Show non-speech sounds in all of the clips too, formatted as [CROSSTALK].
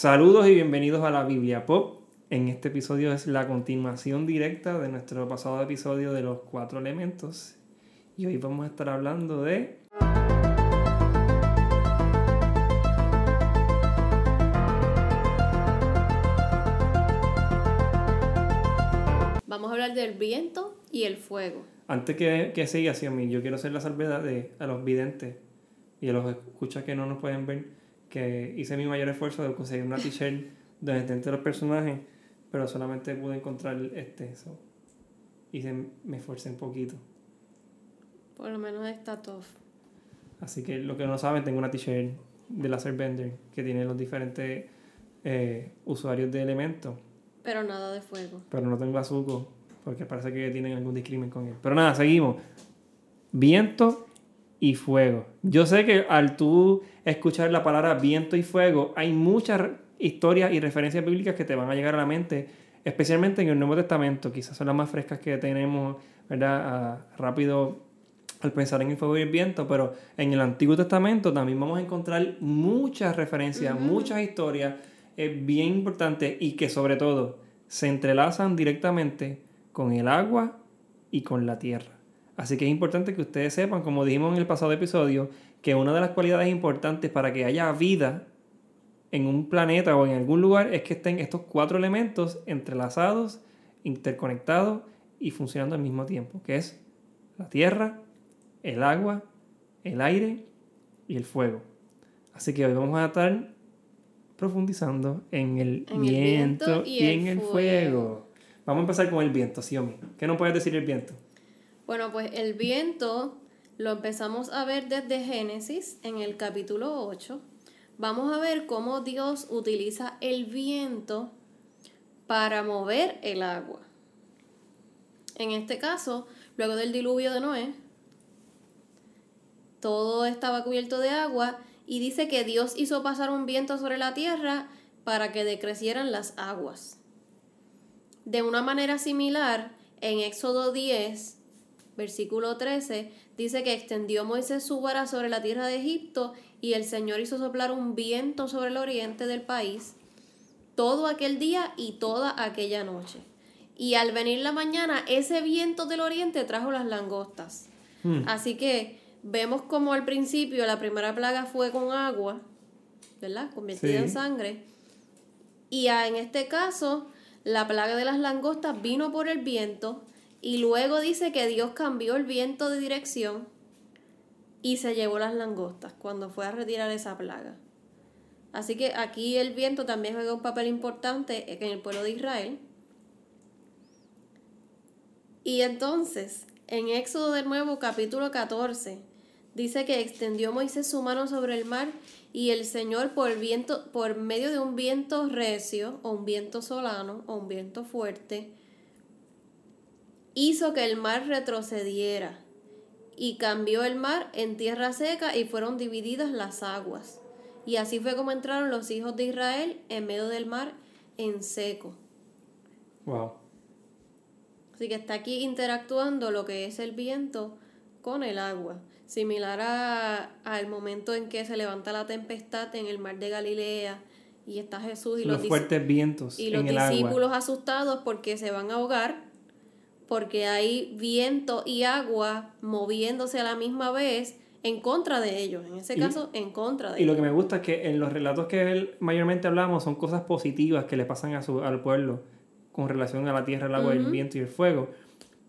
Saludos y bienvenidos a la Biblia Pop. En este episodio es la continuación directa de nuestro pasado episodio de los cuatro elementos. Y hoy vamos a estar hablando de... Vamos a hablar del viento y el fuego. Antes que, que siga hacia mí, yo quiero hacer la salvedad de, a los videntes y a los escuchas que no nos pueden ver, que hice mi mayor esfuerzo de conseguir una t-shirt donde estén los personajes, pero solamente pude encontrar este. eso y me esforcé un poquito. Por lo menos está tough. Así que lo que no saben, tengo una t-shirt de Laser Bender que tiene los diferentes eh, usuarios de elementos. Pero nada de fuego. Pero no tengo azúcar, porque parece que tienen algún discrimen con él. Pero nada, seguimos. Viento y fuego. Yo sé que al tú escuchar la palabra viento y fuego, hay muchas historias y referencias bíblicas que te van a llegar a la mente, especialmente en el Nuevo Testamento, quizás son las más frescas que tenemos, ¿verdad? Ah, rápido al pensar en el fuego y el viento, pero en el Antiguo Testamento también vamos a encontrar muchas referencias, muchas historias es bien importante y que sobre todo se entrelazan directamente con el agua y con la tierra. Así que es importante que ustedes sepan, como dijimos en el pasado episodio, que una de las cualidades importantes para que haya vida en un planeta o en algún lugar es que estén estos cuatro elementos entrelazados, interconectados y funcionando al mismo tiempo, que es la tierra, el agua, el aire y el fuego. Así que hoy vamos a estar profundizando en el, viento, y, en el fuego. Vamos a empezar con el viento, Xiaomi. ¿Qué nos puedes decir el viento? Bueno, pues el viento lo empezamos a ver desde Génesis en el capítulo 8. Vamos a ver cómo Dios utiliza el viento para mover el agua. En este caso, luego del diluvio de Noé, todo estaba cubierto de agua y dice que Dios hizo pasar un viento sobre la tierra para que decrecieran las aguas. De una manera similar, en Éxodo 10, versículo 13, dice que extendió Moisés su vara sobre la tierra de Egipto y el Señor hizo soplar un viento sobre el oriente del país todo aquel día y toda aquella noche. Y al venir la mañana, ese viento del oriente trajo las langostas. Hmm. Así que vemos como al principio la primera plaga fue con agua, ¿verdad? Convertida en sangre. Y en este caso, la plaga de las langostas vino por el viento y luego dice que Dios cambió el viento de dirección y se llevó las langostas cuando fue a retirar esa plaga. Así que aquí el viento también juega un papel importante en el pueblo de Israel. Y entonces, en Éxodo de nuevo, capítulo 14, Dice que extendió Moisés su mano sobre el mar y el Señor por, viento, por medio de un viento recio o un viento solano o un viento fuerte, hizo que el mar retrocediera y cambió el mar en tierra seca y fueron divididas las aguas. Y así fue como entraron los hijos de Israel en medio del mar en seco. Wow. Así que está aquí interactuando lo que es el viento con el agua similar a, al momento en que se levanta la tempestad en el mar de Galilea y está Jesús y los, fuertes vientos y los discípulos asustados porque se van a ahogar porque hay viento y agua moviéndose a la misma vez en contra de ellos, en ese caso en contra de y ellos. Y lo que me gusta es que en los relatos que él mayormente hablamos son cosas positivas que le pasan a su, al pueblo con relación a la tierra, el agua, el viento y el fuego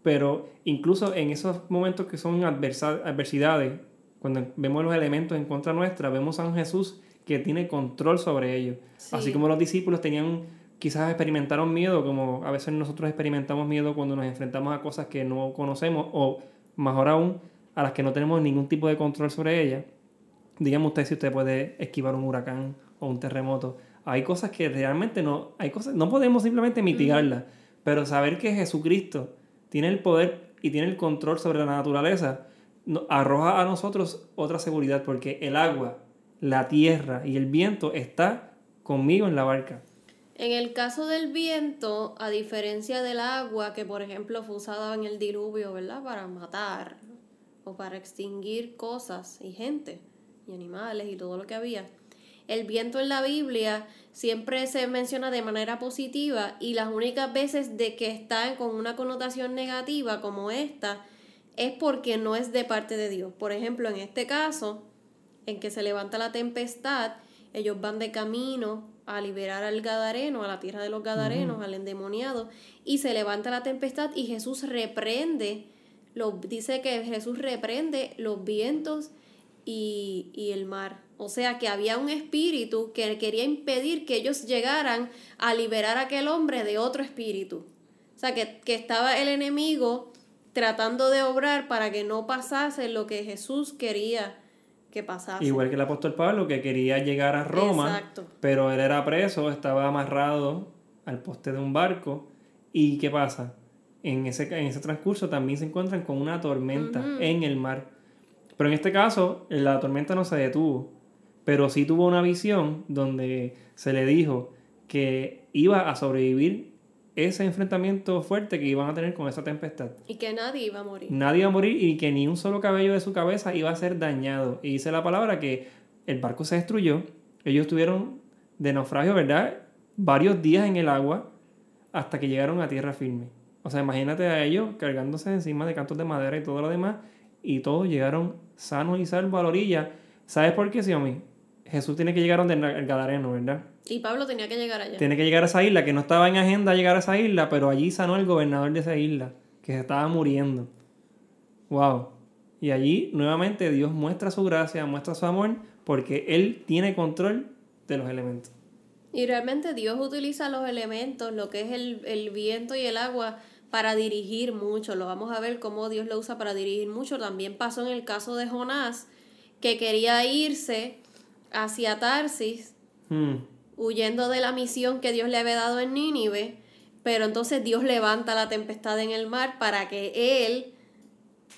pero incluso en esos momentos que son adversidades, cuando vemos los elementos en contra nuestra, vemos a un Jesús que tiene control sobre ellos. Así como los discípulos tenían, quizás experimentaron miedo, como a veces nosotros experimentamos miedo cuando nos enfrentamos a cosas que no conocemos o, mejor aún, a las que no tenemos ningún tipo de control sobre ellas. Dígame usted si usted puede esquivar un huracán o un terremoto. Hay cosas que realmente no, hay cosas, no podemos simplemente mitigarlas, pero saber que Jesucristo tiene el poder y tiene el control sobre la naturaleza, arroja a nosotros otra seguridad porque el agua, la tierra y el viento está conmigo en la barca. En el caso del viento, a diferencia del agua, que por ejemplo fue usada en el diluvio, ¿verdad? Para matar o para extinguir cosas y gente y animales y todo lo que había. El viento en la Biblia siempre se menciona de manera positiva y las únicas veces de que están con una connotación negativa como esta es porque no es de parte de Dios. Por ejemplo, en este caso, en que se levanta la tempestad, ellos van de camino a liberar al Gadareno, a la tierra de los Gadarenos, al endemoniado, y se levanta la tempestad y Jesús reprende, lo, dice que Jesús reprende los vientos y, y el mar. O sea que había un espíritu que quería impedir que ellos llegaran a liberar a aquel hombre de otro espíritu. O sea que, que estaba el enemigo tratando de obrar para que no pasase lo que Jesús quería que pasase. Igual que el apóstol Pablo que quería llegar a Roma, Exacto. pero él era preso, estaba amarrado al poste de un barco. ¿Y qué pasa? En ese, en ese transcurso también se encuentran con una tormenta en el mar. Pero en este caso, la tormenta no se detuvo, pero sí tuvo una visión donde se le dijo que iba a sobrevivir ese enfrentamiento fuerte que iban a tener con esa tempestad. Y que nadie iba a morir. Nadie iba a morir y que ni un solo cabello de su cabeza iba a ser dañado. Y dice la palabra que el barco se destruyó. Ellos estuvieron de naufragio, ¿verdad? Varios días en el agua hasta que llegaron a tierra firme. O sea, imagínate a ellos cargándose encima de cantos de madera y todo lo demás. Y todos llegaron sanos y salvos a la orilla. ¿Sabes por qué, Xiaomi? Jesús tiene que llegar donde el Gadareno, ¿verdad? Y Pablo tenía que llegar allá. Tiene que llegar a esa isla, que no estaba en agenda llegar a esa isla, pero allí sanó el gobernador de esa isla, que se estaba muriendo. Wow. Y allí nuevamente Dios muestra su gracia, muestra su amor, porque Él tiene control de los elementos. Y realmente Dios utiliza los elementos, lo que es el, el viento y el agua, para dirigir mucho. Lo vamos a ver cómo Dios lo usa para dirigir mucho. También pasó en el caso de Jonás, que quería irse hacia Tarsis, Hmm. Huyendo de la misión que Dios le había dado en Nínive, pero entonces Dios levanta la tempestad en el mar para que él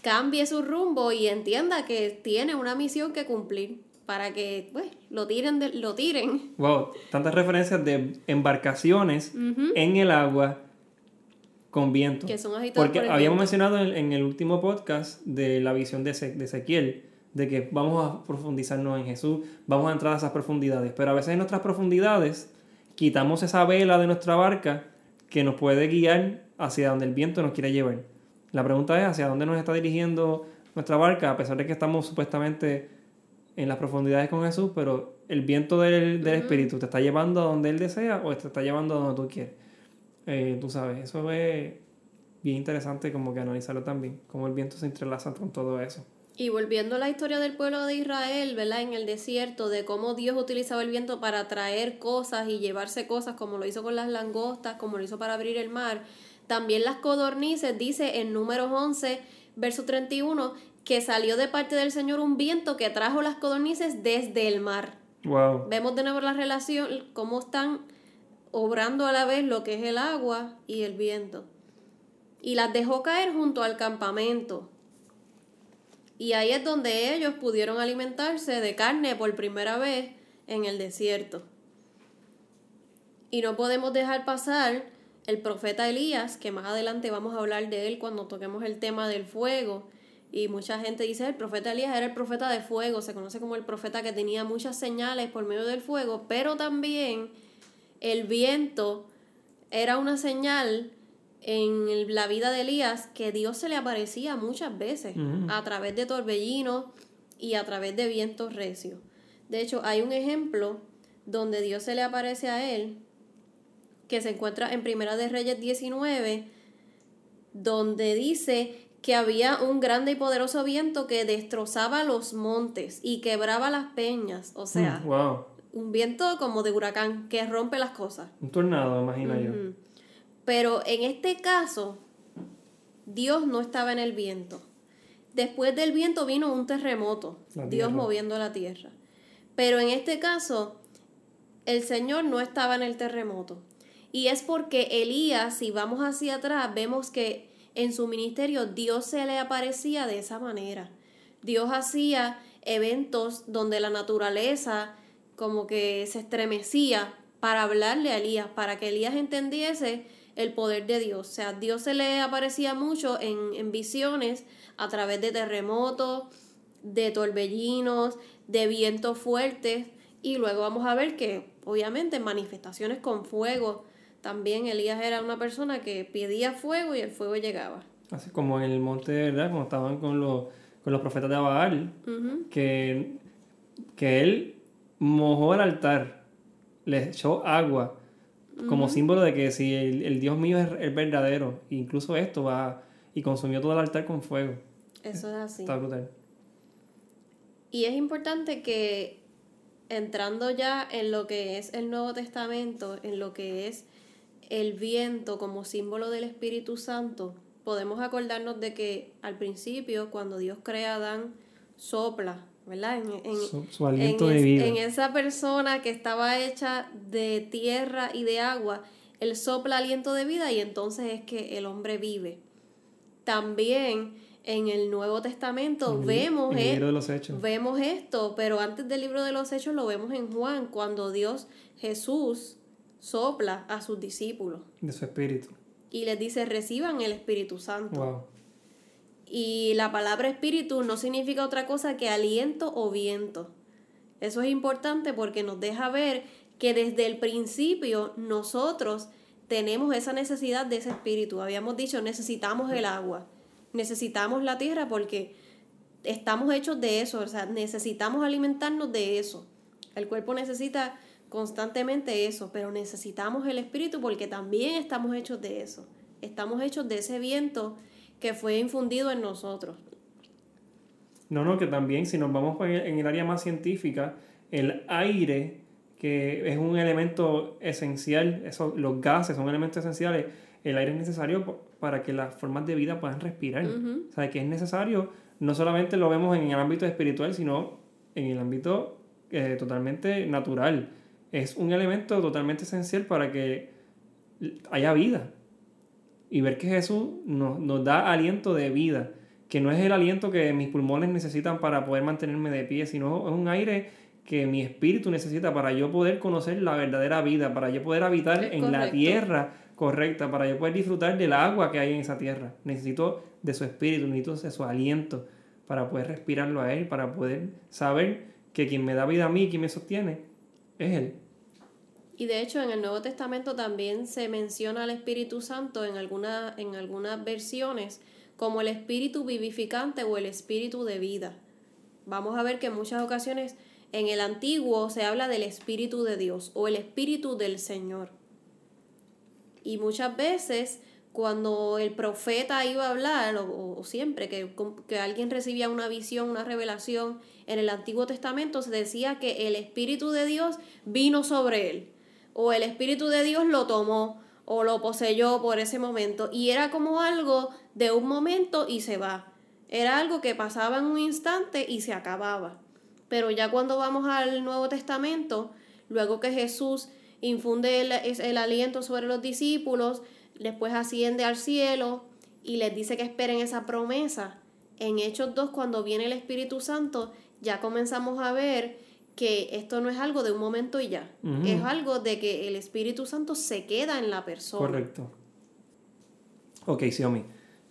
cambie su rumbo y entienda que tiene una misión que cumplir, para que pues, lo tiren de- lo tiren. Wow, tantas referencias de embarcaciones en el agua con viento. Que son agitados Porque por el habíamos viento. mencionado en, en el último podcast de la visión de Ezequiel, de que vamos a profundizarnos en Jesús, vamos a entrar a esas profundidades, pero a veces en nuestras profundidades quitamos esa vela de nuestra barca que nos puede guiar hacia donde el viento nos quiere llevar. La pregunta es hacia dónde nos está dirigiendo nuestra barca, a pesar de que estamos supuestamente en las profundidades con Jesús, pero el viento del, del Espíritu te está llevando a donde Él desea o te está llevando a donde tú quieres. Eh, tú sabes, eso es bien interesante como que analizarlo también, cómo el viento se entrelaza con todo eso. Y volviendo a la historia del pueblo de Israel, ¿verdad? En el desierto, de cómo Dios utilizaba el viento para traer cosas y llevarse cosas, como lo hizo con las langostas, como lo hizo para abrir el mar. También las codornices, dice en números 11, verso 31, que salió de parte del Señor un viento que trajo las codornices desde el mar. Wow. Vemos de nuevo la relación, cómo están obrando a la vez lo que es el agua y el viento. Y las dejó caer junto al campamento. Y ahí es donde ellos pudieron alimentarse de carne por primera vez en el desierto. Y no podemos dejar pasar el profeta Elías, que más adelante vamos a hablar de él cuando toquemos el tema del fuego. Y mucha gente dice, el profeta Elías era el profeta de fuego, se conoce como el profeta que tenía muchas señales por medio del fuego, pero también el viento era una señal en la vida de Elías que Dios se le aparecía muchas veces Ujú. a través de torbellinos y a través de vientos recios. De hecho, hay un ejemplo donde Dios se le aparece a él que se encuentra en Primera de Reyes 19, donde dice que había un grande y poderoso viento que destrozaba los montes y quebraba las peñas, o sea, Mm, wow. un viento como de huracán que rompe las cosas. Un tornado, imagino yo. Pero en este caso, Dios no estaba en el viento. Después del viento vino un terremoto, Dios moviendo la tierra. Pero en este caso, el Señor no estaba en el terremoto. Y es porque Elías, si vamos hacia atrás, vemos que en su ministerio Dios se le aparecía de esa manera. Dios hacía eventos donde la naturaleza como que se estremecía para hablarle a Elías, para que Elías entendiese el poder de Dios. O sea, Dios se le aparecía mucho en, en visiones a través de terremotos, de torbellinos, de vientos fuertes Y luego vamos a ver que, obviamente, manifestaciones con fuego, también Elías era una persona que pedía fuego y el fuego llegaba. Así como en el monte, ¿verdad? Como estaban con los, con los profetas de Baal, que, que él mojó el altar, le echó agua, como símbolo de que si el, Dios mío es el verdadero, incluso esto va y consumió todo el altar con fuego. Eso es así. Está brutal. Y es importante que entrando ya en lo que es el Nuevo Testamento, en lo que es el viento como símbolo del Espíritu Santo, podemos acordarnos de que al principio, cuando Dios crea a Adán, sopla, ¿verdad? En, su, aliento de vida. En esa persona que estaba hecha de tierra y de agua, él sopla aliento de vida y entonces es que el hombre vive. También en el Nuevo Testamento vemos, e- los hechos. vemos esto, pero antes del libro de los Hechos lo vemos en Juan, cuando Dios, Jesús, sopla a sus discípulos. De su espíritu. Y les dice, reciban el Espíritu Santo. Y la palabra espíritu no significa otra cosa que aliento o viento. Eso es importante porque nos deja ver que desde el principio nosotros tenemos esa necesidad de ese espíritu. Habíamos dicho, necesitamos el agua necesitamos la tierra porque estamos hechos de eso, o sea, necesitamos alimentarnos de eso. El cuerpo necesita constantemente eso, pero necesitamos el espíritu porque también estamos hechos de eso. Estamos hechos de ese viento que fue infundido en nosotros. No, no, que también si nos vamos en el área más científica, el aire, que es un elemento esencial, eso, los gases son elementos esenciales, el aire es necesario para que las formas de vida puedan respirar. O sea, que es necesario, no solamente lo vemos en el ámbito espiritual, sino en el ámbito eh, totalmente natural. Es un elemento totalmente esencial para que haya vida. Y ver que Jesús nos, nos da aliento de vida, que no es el aliento que mis pulmones necesitan para poder mantenerme de pie, sino es un aire que mi espíritu necesita para yo poder conocer la verdadera vida, para yo poder habitar en la tierra correcta para yo poder disfrutar del agua que hay en esa tierra. Necesito de su espíritu, necesito de su aliento para poder respirarlo a Él, para poder saber que quien me da vida a mí, quien me sostiene, es Él. Y de hecho en el Nuevo Testamento también se menciona al Espíritu Santo en, en algunas versiones como el Espíritu vivificante o el Espíritu de vida. Vamos a ver que en muchas ocasiones en el Antiguo se habla del Espíritu de Dios o el Espíritu del Señor. Y muchas veces cuando el profeta iba a hablar, o, siempre que, que, alguien recibía una visión, una revelación en el Antiguo Testamento, se decía que el Espíritu de Dios vino sobre él, o el Espíritu de Dios lo tomó, o lo poseyó por ese momento, y era como algo de un momento y se va. Era algo que pasaba en un instante y se acababa. Pero ya cuando vamos al Nuevo Testamento, luego que Jesús infunde el, aliento sobre los discípulos, después asciende al cielo y les dice que esperen esa promesa. En Hechos 2, cuando viene el Espíritu Santo, ya comenzamos a ver que esto no es algo de un momento y ya, es algo de que el Espíritu Santo se queda en la persona. Correcto. Ok, Xiaomi,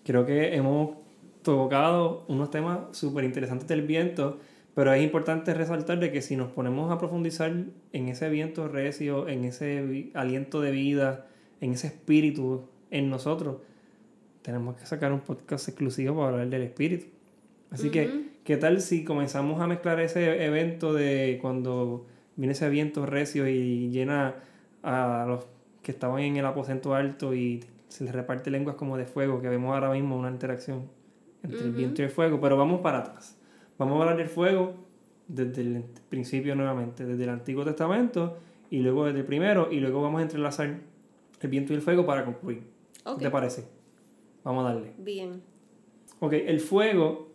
creo que hemos tocado unos temas súper interesantes del viento pero es importante resaltar de que si nos ponemos a profundizar en ese viento recio, en ese aliento de vida, en ese espíritu en nosotros, tenemos que sacar un podcast exclusivo para hablar del espíritu. Así que, ¿qué tal si comenzamos a mezclar ese evento de cuando viene ese viento recio y llena a los que estaban en el aposento alto y se les reparte lenguas como de fuego, que vemos ahora mismo una interacción entre el viento y el fuego, pero vamos para atrás. Vamos a hablar del fuego desde el principio nuevamente, desde el Antiguo Testamento y luego desde el primero y luego vamos a entrelazar el viento y el fuego para concluir. ¿Qué te parece? Vamos a darle. Bien. Ok, el fuego,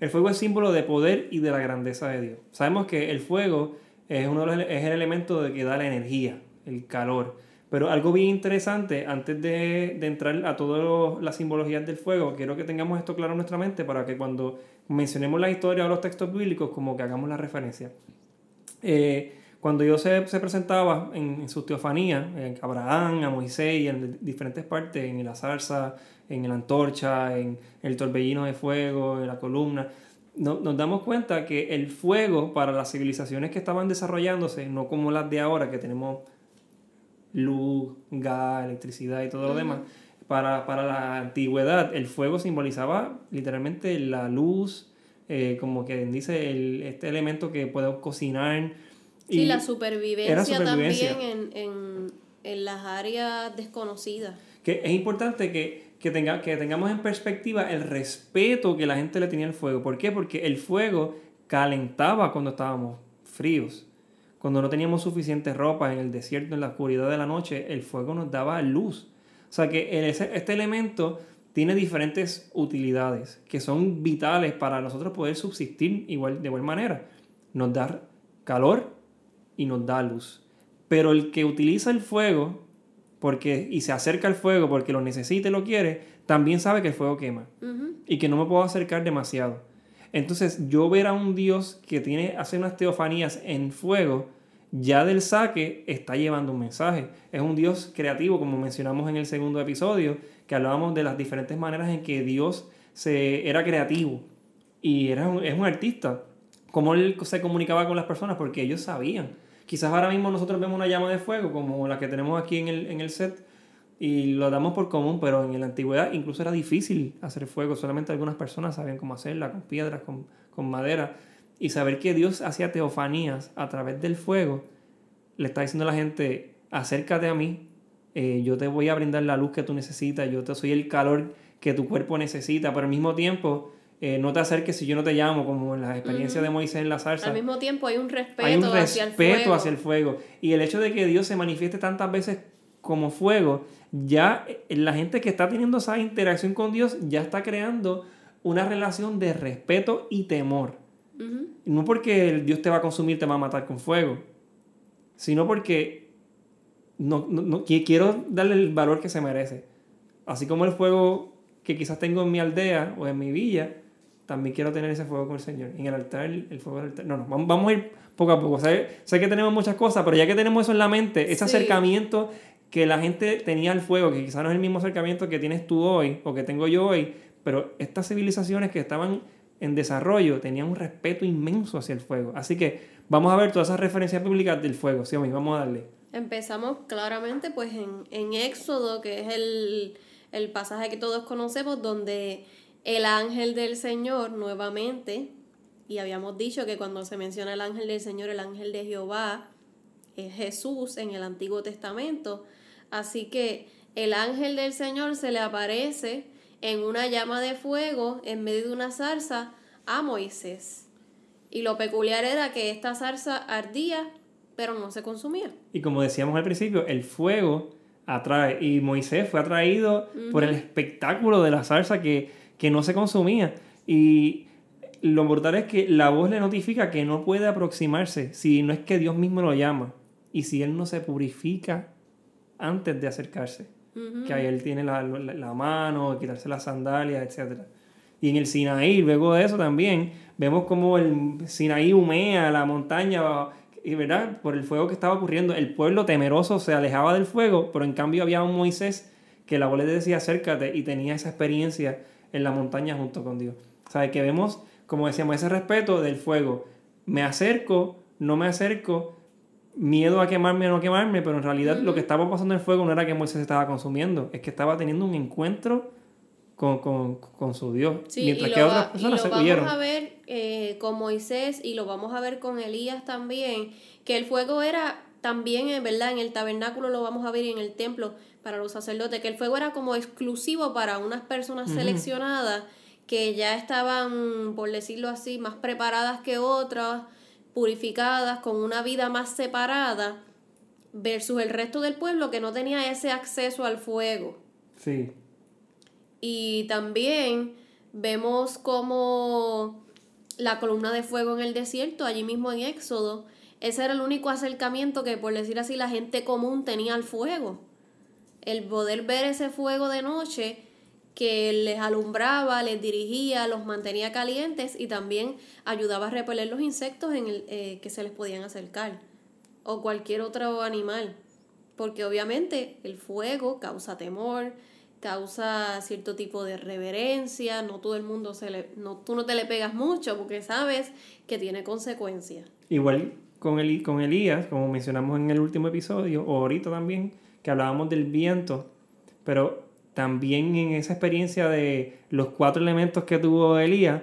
el fuego es símbolo de poder y de la grandeza de Dios. Sabemos que el fuego es, uno es el elemento de que da la energía, el calor. Pero algo bien interesante, antes de, de entrar a todas las simbologías del fuego, quiero que tengamos esto claro en nuestra mente para que cuando mencionemos la historia o los textos bíblicos, como que hagamos la referencia. Eh, cuando Dios se, presentaba en, su teofanía, a Abraham, a Moisés y en diferentes partes, en la zarza, en la antorcha, en el torbellino de fuego, en la columna, no- nos damos cuenta que el fuego para las civilizaciones que estaban desarrollándose, no como las de ahora, que tenemos luz, gas, electricidad y todo lo demás, para, para la antigüedad el fuego simbolizaba literalmente la luz, eh, como que dice el, este elemento que podemos cocinar. Sí, y la supervivencia, también en, en, en las áreas desconocidas. que es importante que, que, tenga, que tengamos en perspectiva el respeto que la gente le tenía al fuego. ¿Por qué? Porque el fuego calentaba cuando estábamos fríos. Cuando no teníamos suficiente ropa en el desierto, en la oscuridad de la noche, el fuego nos daba luz. O sea que el- este elemento tiene diferentes utilidades que son vitales para nosotros poder subsistir igual, de igual manera. Nos da calor y nos da luz. Pero el que utiliza el fuego porque, y se acerca al fuego porque lo necesita y lo quiere, también sabe que el fuego quema y que no me puedo acercar demasiado. Entonces, yo ver a un Dios que tiene, hace unas teofanías en fuego, ya del saque está llevando un mensaje. Es un Dios creativo, como mencionamos en el segundo episodio, que hablábamos de las diferentes maneras en que Dios se, era creativo y era un, es un artista. Cómo él se comunicaba con las personas, porque ellos sabían. Quizás ahora mismo nosotros vemos una llama de fuego, como la que tenemos aquí en el, en el set, y lo damos por común, pero en la antigüedad incluso era difícil hacer fuego, solamente algunas personas sabían cómo hacerla, con piedras, con, con madera, y saber que Dios hacía teofanías a través del fuego, le está diciendo a la gente, acércate a mí, eh, yo te voy a brindar la luz que tú necesitas, yo te soy el calor que tu cuerpo necesita, pero al mismo tiempo eh, no te acerques si yo no te llamo, como en la experiencia de Moisés en la zarza. Al mismo tiempo hay un respeto, Hay un hacia el fuego. hacia el fuego. Y el hecho de que Dios se manifieste tantas veces como fuego, ya eh, la gente que está teniendo esa interacción con Dios ya está creando una relación de respeto y temor. No porque el Dios te va a consumir, te va a matar con fuego, sino porque no, no- no- qui- quiero darle el valor que se merece. Así como el fuego que quizás tengo en mi aldea o en mi villa, también quiero tener ese fuego con el Señor. En el altar, el fuego del altar. No, no, vamos, a ir poco a poco. Sé, sé que tenemos muchas cosas, pero ya que tenemos eso en la mente, ese Sí. acercamiento que la gente tenía al fuego, que quizás no es el mismo acercamiento que tienes tú hoy o que tengo yo hoy, pero estas civilizaciones que estaban en desarrollo tenían un respeto inmenso hacia el fuego. Así que vamos a ver todas esas referencias bíblicas del fuego. Sí, vamos a darle. Empezamos claramente pues en, en Éxodo, que es el, el pasaje que todos conocemos, donde el ángel del Señor nuevamente, y habíamos dicho que cuando se menciona el ángel del Señor, el ángel de Jehová es Jesús en el Antiguo Testamento. Así que el ángel del Señor se le aparece en una llama de fuego en medio de una zarza a Moisés. Y lo peculiar era que esta zarza ardía, pero no se consumía. Y como decíamos al principio, el fuego atrae. Y Moisés fue atraído por el espectáculo de la salsa que, que no se consumía. Y lo brutal es que la voz le notifica que no puede aproximarse si no es que Dios mismo lo llama. Y si él no se purifica antes de acercarse. Que ahí él tiene la, la- la mano, quitarse las sandalias, etc. Y en el Sinaí, luego de eso también, vemos como el Sinaí humea la montaña, y verdad, por el fuego que estaba ocurriendo. El pueblo temeroso se alejaba del fuego, pero en cambio había un Moisés que la voz le decía acércate y tenía esa experiencia en la montaña junto con Dios. O sea, que vemos, como decíamos, ese respeto del fuego. Me acerco, no me acerco, miedo a quemarme o no quemarme, pero en realidad lo que estaba pasando en el fuego no era que Moisés estaba consumiendo, es que estaba teniendo un encuentro con, con- con su Dios. Sí, mientras y que otras personas vamos a ver eh, con Moisés y lo vamos a ver con Elías también, que el fuego era también, en verdad, en el tabernáculo lo vamos a ver y en el templo para los sacerdotes, que el fuego era como exclusivo para unas personas seleccionadas que ya estaban, por decirlo así, más preparadas que otras, purificadas, con una vida más separada, versus el resto del pueblo que no tenía ese acceso al fuego. Sí, Y también vemos como la columna de fuego en el desierto, allí mismo en Éxodo, ese era el único acercamiento que, por decir así, la gente común tenía al fuego. El poder ver ese fuego de noche que les alumbraba, les dirigía, los mantenía calientes y también ayudaba a repeler los insectos en el, eh, que se les podían acercar o cualquier otro animal. Porque obviamente el fuego causa temor, causa cierto tipo de reverencia, no todo el mundo se le, no, tú no te le pegas mucho porque sabes que tiene consecuencias. Igual con, el, con Elías, como mencionamos en el último episodio, o ahorita también, que hablábamos del viento, pero también en esa experiencia de los cuatro elementos que tuvo Elías,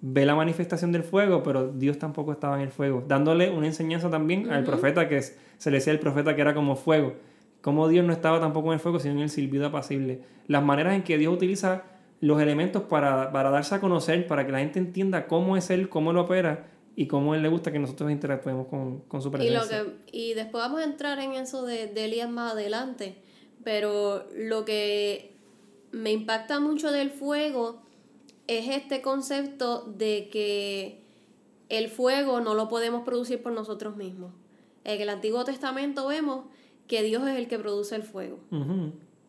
ve la manifestación del fuego, pero Dios tampoco estaba en el fuego, dándole una enseñanza también al profeta que se le decía el profeta que era como fuego como Dios no estaba tampoco en el fuego, sino en el silbido apacible. Las maneras en que Dios utiliza los elementos para, darse a conocer, para que la gente entienda cómo es Él, cómo lo opera y cómo Él le gusta que nosotros interactuemos con, con su presencia. Y, después vamos a entrar en eso de, de Elías más adelante, pero lo que me impacta mucho del fuego es este concepto de que el fuego no lo podemos producir por nosotros mismos. En el Antiguo Testamento vemos que Dios es el que produce el fuego.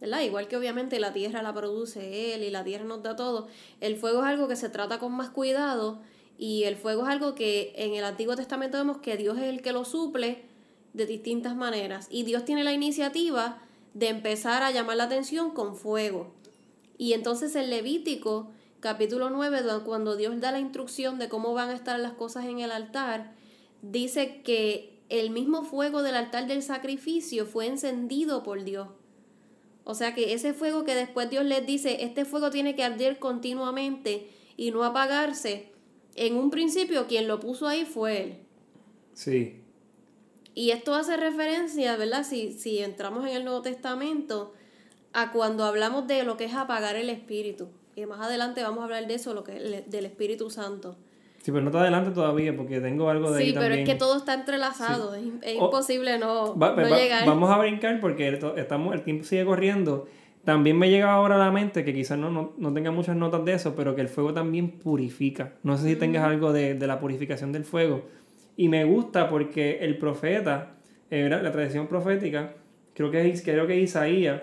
¿verdad? Igual que obviamente la tierra la produce Él y la tierra nos da todo, el fuego es algo que se trata con más cuidado y el fuego es algo que en el Antiguo Testamento vemos que Dios es el que lo suple de distintas maneras y Dios tiene la iniciativa de empezar a llamar la atención con fuego. Y entonces el Levítico capítulo 9, cuando Dios da la instrucción de cómo van a estar las cosas en el altar, dice que el mismo fuego del altar del sacrificio fue encendido por Dios. O sea que ese fuego que después Dios les dice, este fuego tiene que arder continuamente y no apagarse, en un principio quien lo puso ahí fue Él. Sí. Y esto hace referencia, ¿verdad? Si, si entramos en el Nuevo Testamento, a cuando hablamos de lo que es apagar el Espíritu. Y más adelante vamos a hablar de eso, lo que, del Espíritu Santo. Sí, pero no te adelante todavía porque tengo algo de sí, pero es que todo está entrelazado, es, imposible no, llegar. Vamos a brincar porque estamos, el tiempo sigue corriendo. También me llega ahora a la mente que quizás no, no, tenga muchas notas de eso, pero que el fuego también purifica. No sé si tengas algo de, de, la purificación del fuego. Y me gusta porque el profeta, eh, la tradición profética, creo que, creo que Isaías,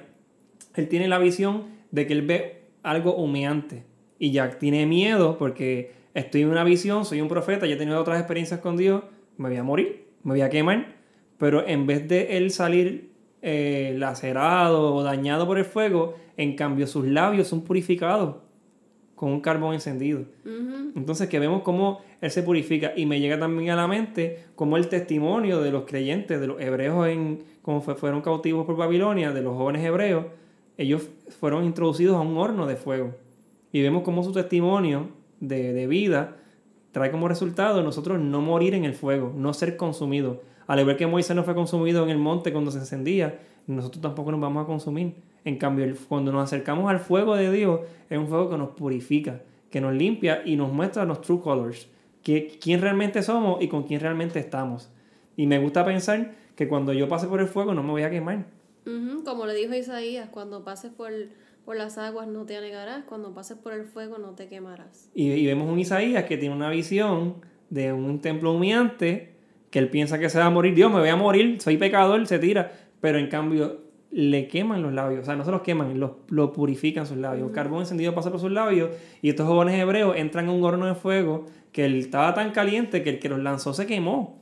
él tiene la visión de que él ve algo humeante. Y ya tiene miedo porque estoy en una visión, soy un profeta, ya he tenido otras experiencias con Dios, me voy a morir, me voy a quemar, pero en vez de él salir eh, lacerado o dañado por el fuego, en cambio sus labios son purificados con un carbón encendido. Entonces que vemos cómo él se purifica y me llega también a la mente como el testimonio de los creyentes, de los hebreos en como fueron cautivos por Babilonia, de los jóvenes hebreos, ellos fueron introducidos a un horno de fuego. Y vemos cómo su testimonio de, vida trae como resultado nosotros no morir en el fuego, no ser consumidos. Al ver que Moisés no fue consumido en el monte cuando se encendía, nosotros tampoco nos vamos a consumir. En cambio, cuando nos acercamos al fuego de Dios, es un fuego que nos purifica, que nos limpia y nos muestra los true colors, que, quién realmente somos y con quién realmente estamos. Y me gusta pensar que cuando yo pase por el fuego no me voy a quemar. como le dijo Isaías, cuando pases por por las aguas no te anegarás, cuando pases por el fuego no te quemarás. Y, vemos un Isaías que tiene una visión de un templo humeante, que él piensa que se va a morir, Dios, me voy a morir, soy pecador, se tira, pero en cambio le queman los labios, o sea, no se los queman, los, lo purifican sus labios. carbón encendido pasa por sus labios y estos jóvenes hebreos entran en un horno de fuego que él estaba tan caliente que el que los lanzó se quemó,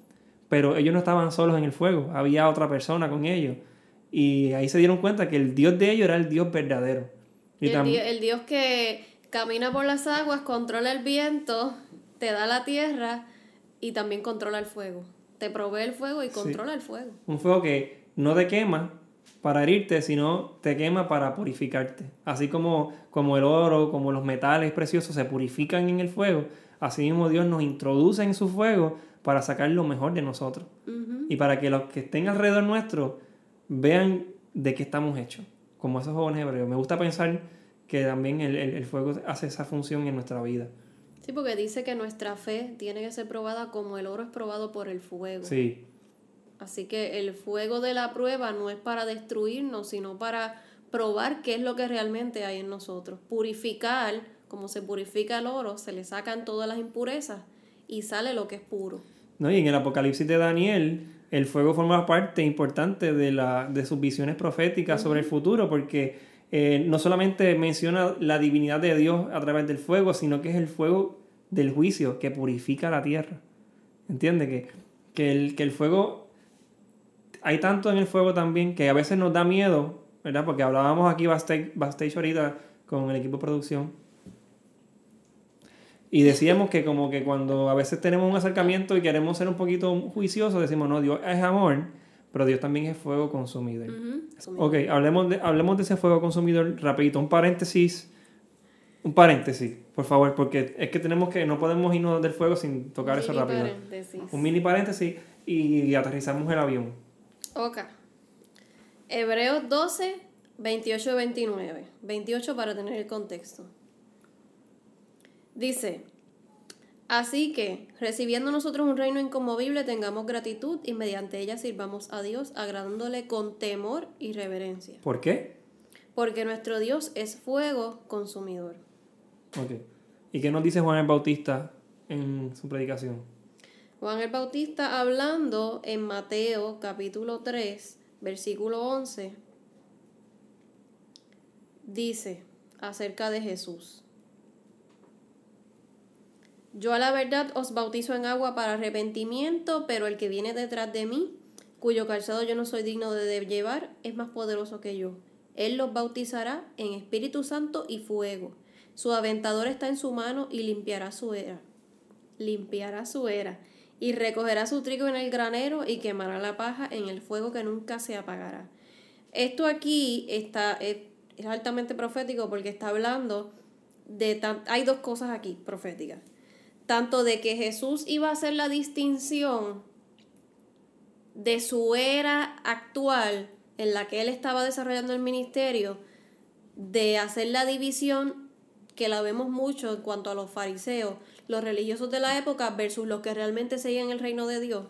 pero ellos no estaban solos en el fuego, había otra persona con ellos. Y ahí se dieron cuenta que el Dios de ellos era el Dios verdadero. Y el, Dios, que camina por las aguas, controla el viento, te da la tierra y también controla el fuego. Te provee el fuego y controla el fuego. Un fuego que no te quema para herirte, sino te quema para purificarte. Así como, como el oro, como los metales preciosos se purifican en el fuego, así mismo Dios nos introduce en su fuego para sacar lo mejor de nosotros. Y para que los que estén alrededor nuestro vean de qué estamos hechos, como esos jóvenes hebreos. Me gusta pensar que también el, fuego hace esa función en nuestra vida. Sí, porque dice que nuestra fe tiene que ser probada como el oro es probado por el fuego. Sí. Así que el fuego de la prueba no es para destruirnos, sino para probar qué es lo que realmente hay en nosotros. Purificar, como se purifica el oro, se le sacan todas las impurezas y sale lo que es puro. No, y en el Apocalipsis de Daniel, el fuego forma parte importante de, la, de sus visiones proféticas sobre el futuro, porque eh, no solamente menciona la divinidad de Dios a través del fuego, sino que es el fuego del juicio que purifica la tierra. ¿Entiendes? Que, que, el, que el fuego, hay tanto en el fuego también que a veces nos da miedo ¿verdad? Porque hablábamos aquí backstage, backstage ahorita con el equipo de producción. Y decíamos que como que cuando a veces tenemos un acercamiento y queremos ser un poquito juiciosos, decimos, no, Dios es amor, pero Dios también es fuego consumidor. Ujú. Ok, hablemos de, hablemos de ese fuego consumidor rapidito. Un paréntesis. Un paréntesis, por favor, porque es que tenemos que, no podemos irnos del fuego sin tocar eso rápido. paréntesis. Un mini paréntesis y aterrizamos el avión. Ok. Hebreos 12, 28 y 29. 28 para tener el contexto. Dice, así que, recibiendo nosotros un reino inconmovible, tengamos gratitud y mediante ella sirvamos a Dios, agradándole con temor y reverencia. ¿Por qué? Porque nuestro Dios es fuego consumidor. Ok. ¿Y qué nos dice Juan el Bautista en su predicación? Juan el Bautista hablando en Mateo capítulo 3, versículo 11, dice acerca de Jesús. Yo a la verdad os bautizo en agua para arrepentimiento, pero el que viene detrás de mí, cuyo calzado yo no soy digno de llevar, es más poderoso que yo. Él los bautizará en Espíritu Santo y fuego. Su aventador está en su mano y limpiará su era. Limpiará su era. Y recogerá su trigo en el granero y quemará la paja en el fuego que nunca se apagará. Esto aquí está, es, altamente profético porque está hablando de... tan- hay dos cosas aquí proféticas. Tanto de que Jesús iba a hacer la distinción de su era actual en la que él estaba desarrollando el ministerio, de hacer la división que la vemos mucho en cuanto a los fariseos, los religiosos de la época versus los que realmente seguían el reino de Dios.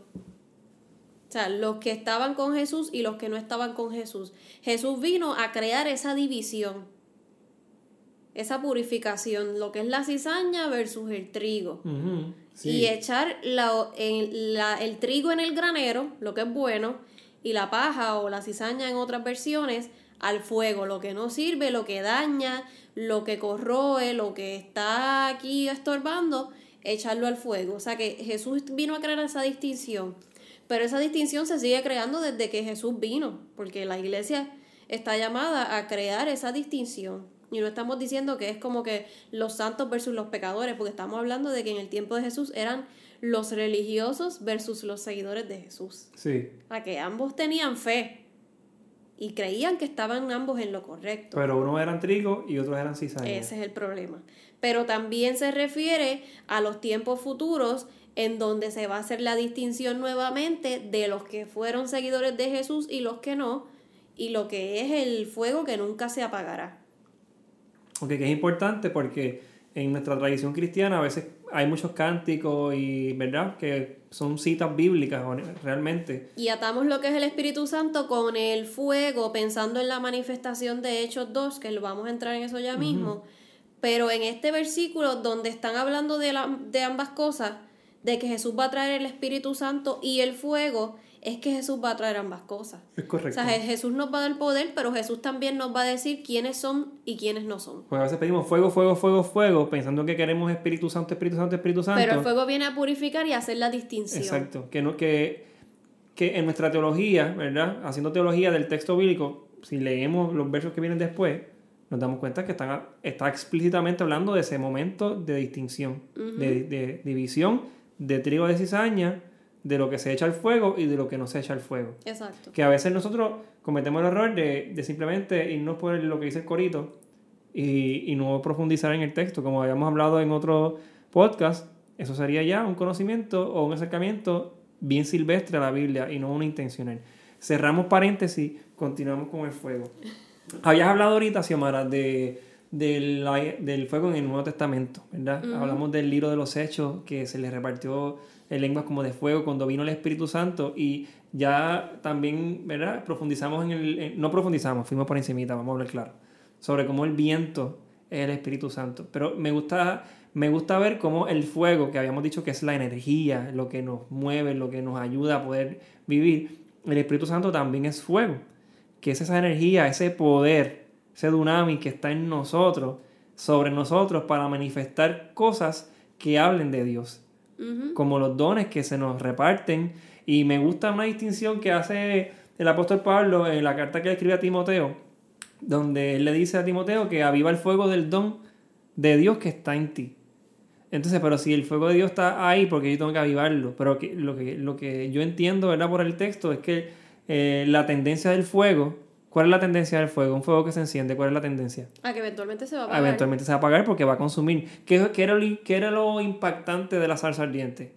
O sea, los que estaban con Jesús y los que no estaban con Jesús. Jesús vino a crear esa división, esa purificación, lo que es la cizaña versus el trigo sí. y echar la, la- el trigo en el granero, lo que es bueno, y la paja o la cizaña en otras versiones al fuego, lo que no sirve, lo que daña, lo que corroe, lo que está aquí estorbando, echarlo al fuego. O sea que Jesús vino a crear esa distinción, pero esa distinción se sigue creando desde que Jesús vino, porque la iglesia está llamada a crear esa distinción. Y no estamos diciendo que es como que los santos versus los pecadores, porque estamos hablando de que en el tiempo de Jesús eran los religiosos versus los seguidores de Jesús. Sí. O que ambos tenían fe y creían que estaban ambos en lo correcto. Pero unos eran trigo y otros eran cizaña. Ese es el problema. Pero también se refiere a los tiempos futuros en donde se va a hacer la distinción nuevamente de los que fueron seguidores de Jesús y los que no, y lo que es el fuego que nunca se apagará. Ok, que es importante porque en nuestra tradición cristiana a veces hay muchos cánticos y, ¿verdad? Que son citas bíblicas o- realmente. Y atamos lo que es el Espíritu Santo con el fuego, pensando en la manifestación de Hechos 2, que lo vamos a entrar en eso ya mismo. Pero en este versículo, donde están hablando de, la- de ambas cosas, de que Jesús va a traer el Espíritu Santo y el fuego, es que Jesús va a traer ambas cosas. Es O correcto. sea, Je- Jesús nos va a dar poder, pero Jesús también nos va a decir quiénes son y quiénes no son. Pues a veces pedimos fuego, fuego, fuego, fuego, pensando que queremos Espíritu Santo, Espíritu Santo, Espíritu Santo. Pero el fuego viene a purificar y a hacer la distinción. Exacto. Que, no, que, que en nuestra teología, ¿verdad? Haciendo teología del texto bíblico, si leemos los versos que vienen después, nos damos cuenta que están, está explícitamente hablando de ese momento de distinción, de, de división de trigo de cizaña, de lo que se echa al fuego y de lo que no se echa al fuego. Exacto. Que a veces nosotros cometemos el error de, de simplemente irnos por lo que dice el corito y, y no profundizar en el texto. Como habíamos hablado en otro podcast, eso sería ya un conocimiento o un acercamiento bien silvestre a la Biblia y no uno intencional. Cerramos paréntesis, continuamos con el fuego. [LAUGHS] Habías hablado ahorita, Xiomara, de, del, del fuego en el Nuevo Testamento, ¿verdad? Hablamos del libro de los Hechos, que se le repartió en lenguas como de fuego cuando vino el Espíritu Santo y ya también, ¿verdad? Profundizamos en el... no profundizamos, fuimos por encimita, vamos a hablar claro, sobre cómo el viento es el Espíritu Santo. Pero me gusta, me gusta ver cómo el fuego, que habíamos dicho que es la energía, lo que nos mueve, lo que nos ayuda a poder vivir, el Espíritu Santo también es fuego, que es esa energía, ese poder, ese tsunami que está en nosotros, sobre nosotros, para manifestar cosas que hablen de Dios Como los dones que se nos reparten. Y me gusta una distinción que hace el apóstol Pablo en la carta que le escribe a Timoteo, donde él le dice a Timoteo que aviva el fuego del don de Dios que está en ti. Entonces, pero si el fuego de Dios está ahí, porque yo tengo que avivarlo. Pero que, lo, que, lo que yo entiendo, ¿verdad? Por el texto es que eh, la tendencia del fuego, ¿cuál es la tendencia del fuego? Un fuego que se enciende, ¿cuál es la tendencia? A que eventualmente se va a apagar. Eventualmente se va a apagar porque va a consumir. ¿Qué, qué era, lo, qué era lo impactante de la salsa ardiente?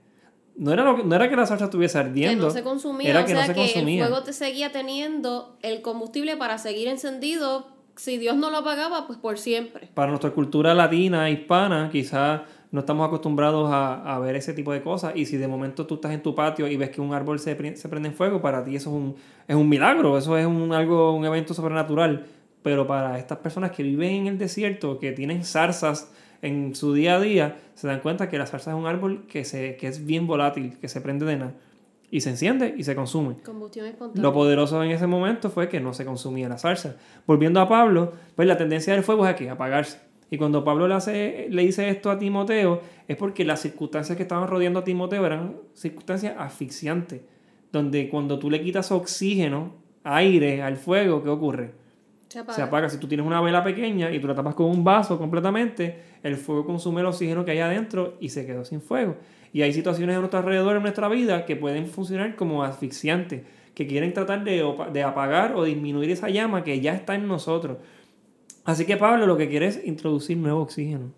No era, lo, no era que la salsa estuviese ardiendo. Que no se consumía, era o que sea no se que consumía. el fuego te seguía teniendo el combustible para seguir encendido. Si Dios no lo apagaba, pues por siempre. Para nuestra cultura latina, hispana, quizás no estamos acostumbrados a, a, ver ese tipo de cosas. Y si de momento tú estás en tu patio y ves que un árbol se, se prende en fuego, para ti eso es un, es un milagro, eso es un, algo, un evento sobrenatural. Pero para estas personas que viven en el desierto, que tienen zarzas en su día a día, se dan cuenta que la zarza es un árbol que, se, que es bien volátil, que se prende de nada. Y se enciende y se consume. Combustión espontánea. Lo poderoso en ese momento fue que no se consumía la salsa. Volviendo a Pablo, pues la tendencia del fuego es aquí, apagarse. Y cuando Pablo le, hace, le dice esto a Timoteo, es porque las circunstancias que estaban rodeando a Timoteo eran circunstancias asfixiantes, donde cuando tú le quitas oxígeno, aire al fuego, ¿qué ocurre? Se apaga. Se apaga. Si tú tienes una vela pequeña y tú la tapas con un vaso completamente, el fuego consume el oxígeno que hay adentro y se quedó sin fuego. Y hay situaciones a nuestro alrededor en nuestra vida que pueden funcionar como asfixiantes, que quieren tratar de, de apagar o disminuir esa llama que ya está en nosotros. Así que Pablo lo que quiere es introducir nuevo oxígeno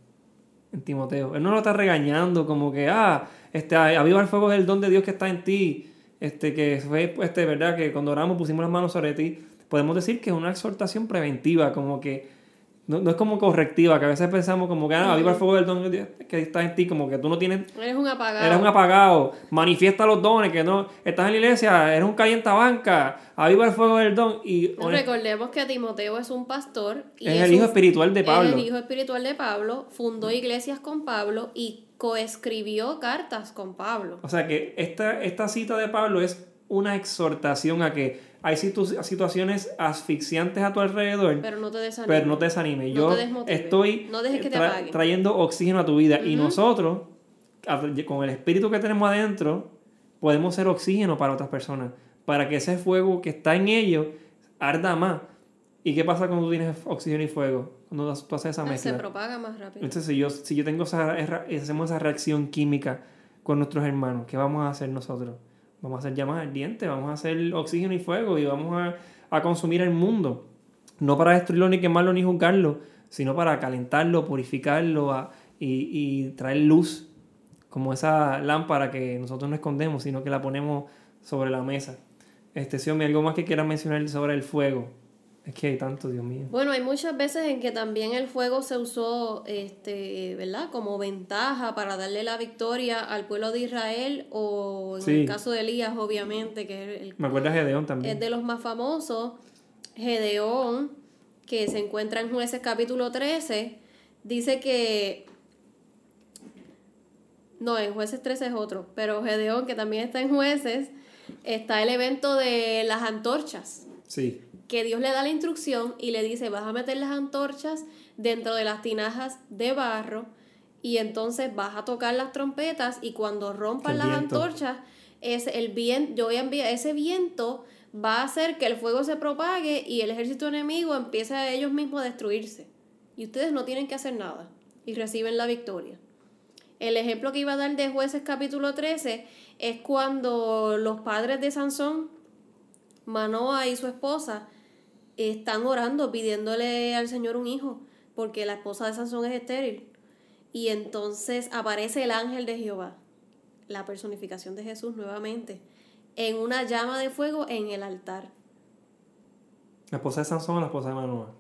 en Timoteo. Él no lo está regañando como que, ah, este, aviva el fuego del don de Dios que está en ti. Este, que fue, este, verdad, que cuando oramos pusimos las manos sobre ti. Podemos decir que es una exhortación preventiva, como que no, no es como correctiva, que a veces pensamos como que, ah, aviva el fuego del don que está en ti, como que tú no tienes Eres un apagado. Eres un apagado, manifiesta los dones, que no, estás en la iglesia, eres un calientabanca, aviva el fuego del don y Recordemos que Timoteo es un pastor. Y es el hijo un- espiritual de Pablo. Es el hijo espiritual de Pablo, fundó iglesias con Pablo y coescribió cartas con Pablo. O sea que esta, esta cita de Pablo es una exhortación a que hay situ- situaciones asfixiantes a tu alrededor, Pero no te desanimes. pero no te desanimes. No Yo te estoy No dejes que te tra- apague. trayendo oxígeno a tu vida y nosotros, con el espíritu que tenemos adentro, podemos ser oxígeno para otras personas, para que ese fuego que está en ellos arda más. ¿Y qué pasa cuando tú tienes oxígeno y fuego? Cuando tú haces esa Ah, se mezcla. propaga más rápido. Entonces, si yo, si yo tengo esa, hacemos esa reacción química con nuestros hermanos, ¿qué vamos a hacer nosotros? Vamos a hacer llamas ardientes, vamos a hacer oxígeno y fuego y vamos a, a consumir el mundo. No para destruirlo, ni quemarlo, ni juzgarlo, sino para calentarlo, purificarlo y traer luz, como esa lámpara que nosotros no escondemos, sino que la ponemos sobre la mesa. Este, Xiaomi, ¿algo más que quieras mencionar sobre el fuego? Es que hay tanto, Dios mío. Bueno, hay muchas veces en que también el fuego se usó, este, ¿verdad? Como ventaja para darle la victoria al pueblo de Israel o en Sí. el caso de Elías, obviamente, que es, el- Me acuerdas de Gedeón también. es de los más famosos. Gedeón, que se encuentra en Jueces capítulo 13, dice que... No, en Jueces 13 es otro, pero Gedeón, que también está en Jueces, está el evento de las antorchas Sí. Que Dios le da la instrucción y le dice, vas a meter las antorchas dentro de las tinajas de barro y entonces vas a tocar las trompetas y cuando rompan las antorchas, es el viento, yo voy a enviar ese viento va a hacer que el fuego se propague y el ejército enemigo empiece a ellos mismos a destruirse. Y ustedes no tienen que hacer nada y reciben la victoria. El ejemplo que iba a dar de jueces capítulo 13 es cuando los padres de Sansón, Manoa y su esposa, están orando pidiéndole al Señor un hijo, porque la esposa de Sansón es estéril. Y entonces aparece el ángel de Jehová, la personificación de Jesús nuevamente, en una llama de fuego en el altar. ¿La esposa de Sansón o la esposa de Manoah?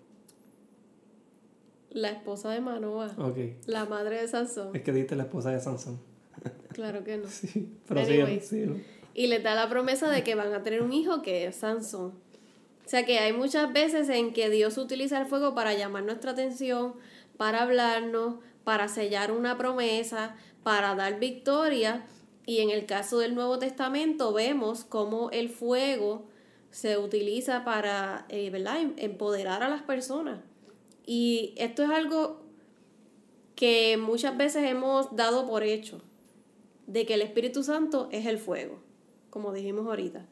La esposa de Manoa, Ok. la madre de Sansón. Es que diste la esposa de Sansón. Claro que no. [LAUGHS] Sí, pero Anyways. sí, sí. Y les da la promesa de que van a tener un hijo que es Sansón. O sea que hay muchas veces en que Dios utiliza el fuego para llamar nuestra atención, para hablarnos, para sellar una promesa, para dar victoria. Y en el caso del Nuevo Testamento vemos cómo el fuego se utiliza para eh, ¿verdad? Em- empoderar a las personas. Y esto es algo que muchas veces hemos dado por hecho, de que el Espíritu Santo es el fuego, como dijimos ahorita.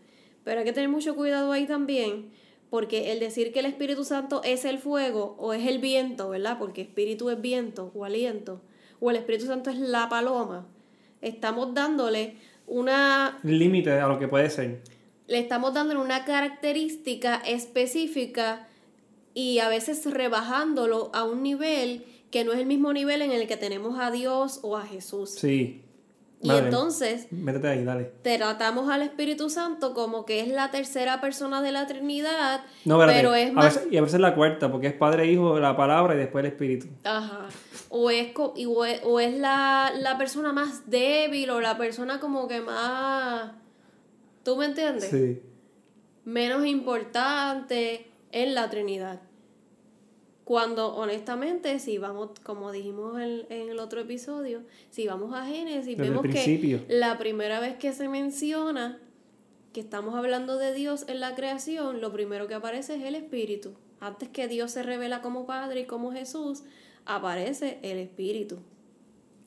Pero hay que tener mucho cuidado ahí también, Porque el decir que el Espíritu Santo es el fuego o es el viento, ¿verdad? Porque espíritu es viento o aliento, o el Espíritu Santo es la paloma, estamos dándole una... Límite a lo que puede ser. Le estamos dándole una característica específica y a veces rebajándolo a un nivel que no es el mismo nivel en el que tenemos a Dios o a Jesús. Sí. Y entonces métete ahí, dale. tratamos al Espíritu Santo como que es la tercera persona de la Trinidad, no, pero es más... y a veces la cuarta, porque es Padre, Hijo, la palabra y después el Espíritu. Ajá. O es, o es, la, la persona más débil o la persona como que más... ¿Tú me entiendes? Sí. Menos importante en la Trinidad. Cuando honestamente, si vamos, como dijimos en, el otro episodio, si vamos a Génesis, vemos que la primera vez que se menciona que estamos hablando de Dios en la creación, lo primero que aparece es el Espíritu. Antes que Dios se revela como Padre y como Jesús, aparece el Espíritu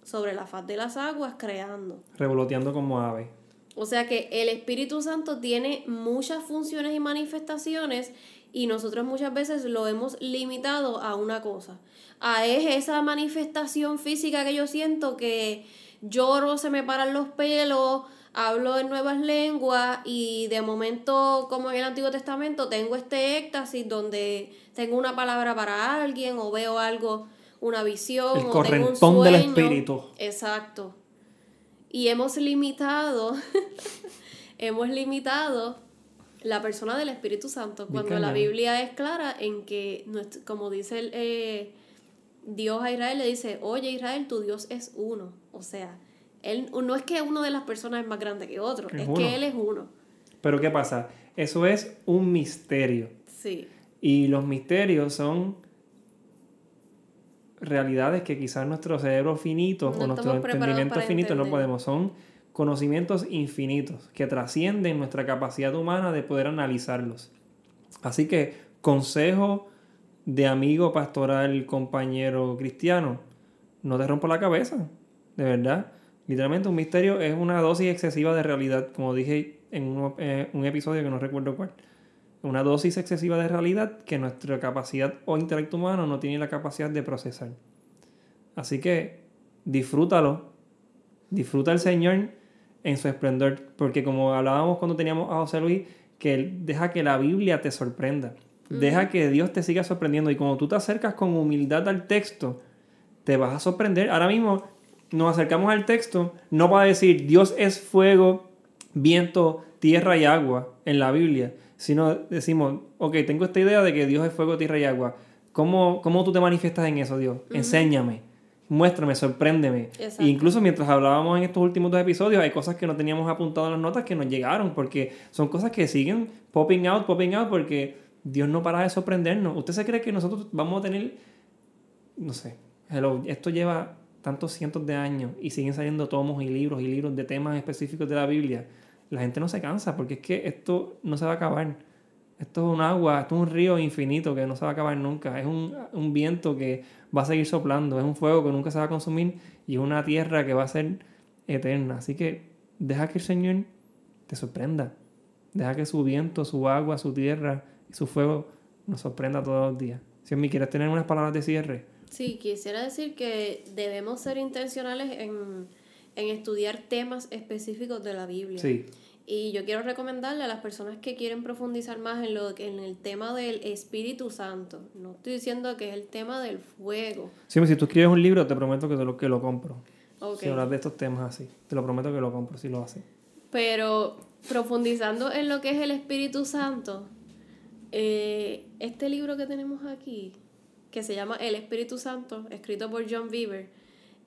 sobre la faz de las aguas creando. Revoloteando como ave. O sea que el Espíritu Santo tiene muchas funciones y manifestaciones y nosotros muchas veces lo hemos limitado a una cosa. A es esa manifestación física que yo siento que lloro, se me paran los pelos, hablo en nuevas lenguas y de momento, como en el Antiguo Testamento, tengo este éxtasis donde tengo una palabra para alguien o veo algo, una visión el o tengo un sueño. del espíritu. Exacto. Y hemos limitado, [LAUGHS] hemos limitado la persona del Espíritu Santo, cuando la Biblia es clara en que, como dice el, eh, Dios a Israel, le dice, oye Israel, tu Dios es uno. O sea, él no es que uno de las personas es más grande que otro, es, que Él es uno. Pero ¿qué pasa? Eso es un misterio. Sí. Y los misterios son realidades que quizás nuestro cerebro finito o nuestro entendimiento finito no podemos. Son conocimientos infinitos que trascienden nuestra capacidad humana de poder analizarlos. Así que, consejo de amigo pastoral, compañero cristiano, no te rompa la cabeza, de verdad. Literalmente un misterio es una dosis excesiva de realidad, como dije en un, eh, un episodio que no recuerdo cuál. Una dosis excesiva de realidad que nuestra capacidad o intelecto humano no tiene la capacidad de procesar. Así que disfrútalo, disfruta el Señor en su esplendor. Porque como hablábamos cuando teníamos a José Luis, que él deja que la Biblia te sorprenda. Deja que Dios te siga sorprendiendo. Y cuando tú te acercas con humildad al texto, te vas a sorprender. Ahora mismo nos acercamos al texto, no va a decir Dios es fuego, viento, tierra y agua en la Biblia, sino decimos, ok, tengo esta idea de que Dios es fuego, tierra y agua. ¿Cómo, cómo tú te manifiestas en eso, Dios? Enséñame muéstrame, sorpréndeme. E incluso mientras hablábamos en estos últimos dos episodios, hay cosas que no teníamos apuntado en las notas que nos llegaron, porque son cosas que siguen popping out, popping out, porque Dios no para de sorprendernos. ¿Usted se cree que nosotros vamos a tener, no sé, hello, esto lleva tantos cientos de años y siguen saliendo tomos y libros y libros de temas específicos de la Biblia? La gente no se cansa, porque es que esto no se va a acabar. Esto es un agua, esto es un río infinito que no se va a acabar nunca. Es un, un, viento que va a seguir soplando. Es un fuego que nunca se va a consumir y es una tierra que va a ser eterna. Así que deja que el Señor te sorprenda. Deja que su viento, su agua, su tierra y su fuego nos sorprenda todos los días. Si me quieres tener unas palabras de cierre. Sí, quisiera decir que debemos ser intencionales en, en estudiar temas específicos de la Biblia. Sí. Y yo quiero recomendarle a las personas que quieren profundizar más en, lo, en el tema del Espíritu Santo. No estoy diciendo que es el tema del fuego. Sí, si tú escribes un libro, te prometo que, te lo, que lo compro. Si hablas de estos temas así, te lo prometo que lo compro si lo haces. Pero profundizando en lo que es el Espíritu Santo, eh, este libro que tenemos aquí, que se llama El Espíritu Santo, escrito por John Beaver,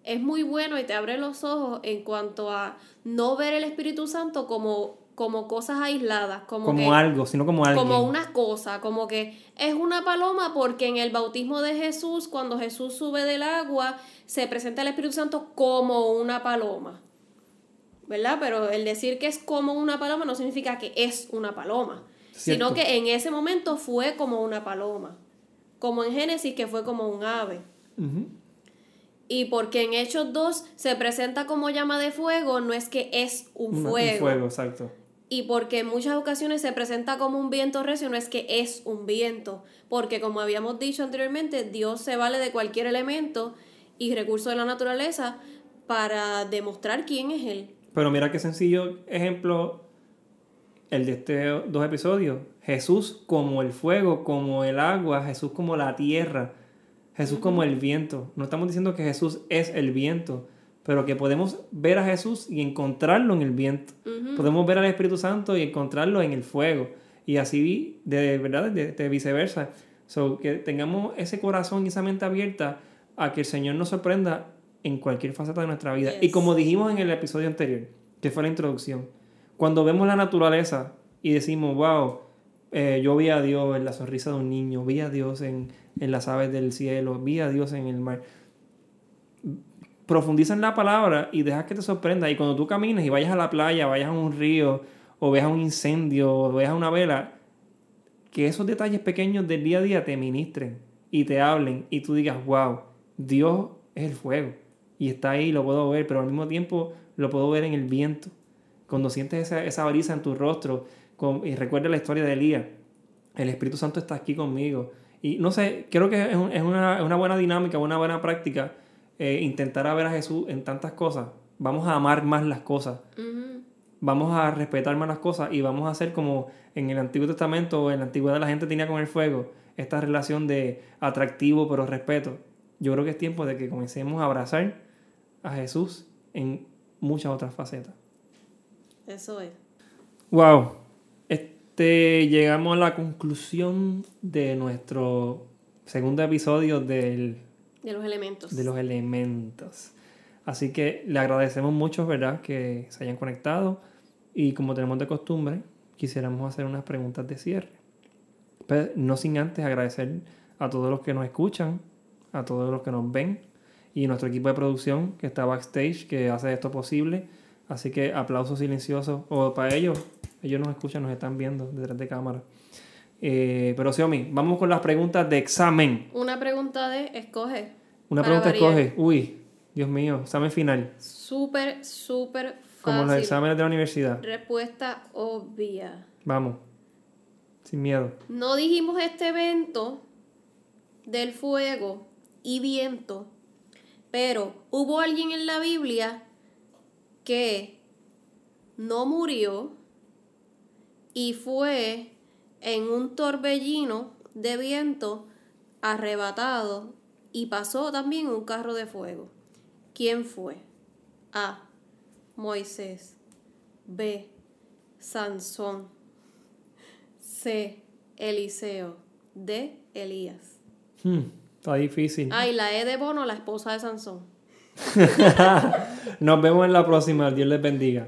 es muy bueno y te abre los ojos en cuanto a no ver el Espíritu Santo como, como cosas aisladas, como, como algo, sino como algo. Como una cosa, como que es una paloma porque en el bautismo de Jesús, cuando Jesús sube del agua, se presenta el Espíritu Santo como una paloma. ¿Verdad? Pero el decir que es como una paloma no significa que es una paloma, sino que en ese momento fue como una paloma. Como en Génesis que fue como un ave. Y porque en Hechos 2 se presenta como llama de fuego, no es que es un fuego. Un fuego, exacto. Y porque en muchas ocasiones se presenta como un viento recio, no es que es un viento, porque como habíamos dicho anteriormente, Dios se vale de cualquier elemento y recurso de la naturaleza para demostrar quién es Él. Pero mira qué sencillo ejemplo el de estos dos episodios. Jesús como el fuego, como el agua, Jesús como la tierra, Jesús como el viento. No estamos diciendo que Jesús es el viento, pero que podemos ver a Jesús y encontrarlo en el viento. Podemos ver al Espíritu Santo y encontrarlo en el fuego. Y así de verdad, de, viceversa. So, que tengamos ese corazón y esa mente abierta a que el Señor nos sorprenda en cualquier faceta de nuestra vida. Y como dijimos en el episodio anterior, que fue la introducción, cuando vemos la naturaleza y decimos, wow, eh, yo vi a Dios en la sonrisa de un niño, vi a Dios en, en las aves del cielo, vi a Dios en el mar profundiza en la palabra y deja que te sorprenda. Y cuando tú camines y vayas a la playa, vayas a un río, o veas un incendio, o veas una vela, que esos detalles pequeños del día a día te ministren y te hablen y tú digas, wow, Dios es el fuego y está ahí, lo puedo ver, pero al mismo tiempo lo puedo ver en el viento. Cuando sientes esa, esa brisa en tu rostro y recuerda la historia de Elías, el Espíritu Santo está aquí conmigo. Y no sé, creo que es, una, es una buena dinámica, una buena práctica eh, intentar ver a Jesús en tantas cosas, vamos a amar más las cosas. Vamos a respetar más las cosas y vamos a hacer como en el Antiguo Testamento o en la antigüedad la gente tenía con el fuego, esta relación de atractivo pero respeto. Yo creo que es tiempo de que comencemos a abrazar a Jesús en muchas otras facetas. Eso es. Wow. Este, llegamos a la conclusión de nuestro segundo episodio del de los elementos. De los elementos. Así que le agradecemos mucho, ¿verdad?, que se hayan conectado. Y como tenemos de costumbre, quisiéramos hacer unas preguntas de cierre. Pero no sin antes agradecer a todos los que nos escuchan, a todos los que nos ven y nuestro equipo de producción que está backstage, que hace esto posible. Así que aplausos silenciosos o para ellos. Ellos nos escuchan, nos están viendo detrás de cámara. Eh, pero Xiaomi, vamos con las preguntas de examen. Una pregunta de escoge. Una pregunta de escoge. Uy, Dios mío, examen final. Súper, súper fácil. Como los exámenes de la universidad. Respuesta obvia. Vamos. Sin miedo. No dijimos este evento del fuego y viento, pero hubo alguien en la Biblia que no murió y fue en un torbellino de viento arrebatado y pasó también un carro de fuego. ¿Quién fue? A. Moisés. B. Sansón. C. Eliseo. D. Elías. Hmm, está difícil. Ah, y la E de Bono, la esposa de Sansón. [LAUGHS] Nos vemos en la próxima. Dios les bendiga.